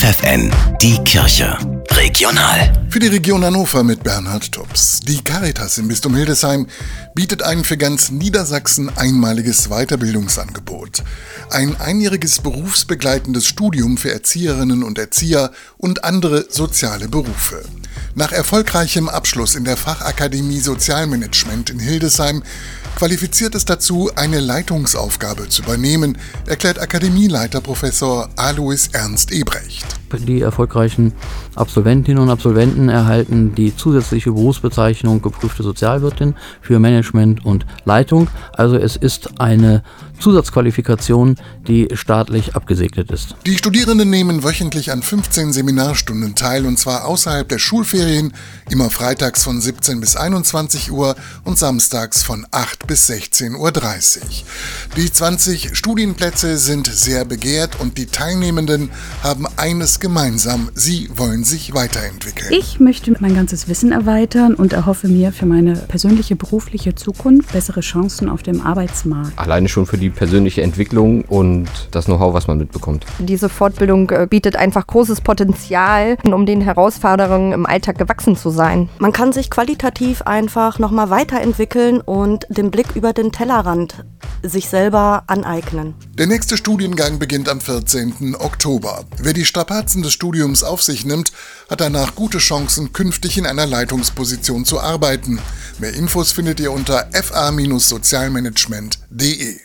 FFN, die Kirche. Regional. Für die Region Hannover mit Bernhard Tubbs. Die Caritas im Bistum Hildesheim bietet ein für ganz Niedersachsen einmaliges Weiterbildungsangebot. Ein einjähriges berufsbegleitendes Studium für Erzieherinnen und Erzieher und andere soziale Berufe. Nach erfolgreichem Abschluss in der Fachakademie Sozialmanagement in Hildesheim qualifiziert es dazu, eine Leitungsaufgabe zu übernehmen, erklärt Akademieleiter Professor Alois Ernst Ebrecht. Die erfolgreichen Absolventinnen und Absolventen erhalten die zusätzliche Berufsbezeichnung geprüfte Sozialwirtin für Management und Leitung. Also es ist eine Zusatzqualifikation, die staatlich abgesegnet ist. Die Studierenden nehmen wöchentlich an 15 Seminarstunden teil und zwar außerhalb der Schulferien, immer freitags von 17 bis 21 Uhr und samstags von 8 bis 16.30 Uhr. Die 20 Studienplätze sind sehr begehrt und die Teilnehmenden haben eines gemeinsam, sie wollen sich weiterentwickeln. Ich möchte mein ganzes Wissen erweitern und erhoffe mir für meine persönliche berufliche Zukunft bessere Chancen auf dem Arbeitsmarkt. Alleine schon für die persönliche Entwicklung und das Know-how, was man mitbekommt. Diese Fortbildung äh, bietet einfach großes Potenzial, um den Herausforderungen im Alltag gewachsen zu sein. Man kann sich qualitativ einfach nochmal weiterentwickeln und den Blick über den Tellerrand sich selber aneignen. Der nächste Studiengang beginnt am 14. Oktober. Wer die Strapazen des Studiums auf sich nimmt, hat danach gute Chancen, künftig in einer Leitungsposition zu arbeiten. Mehr Infos findet ihr unter fa-sozialmanagement.de.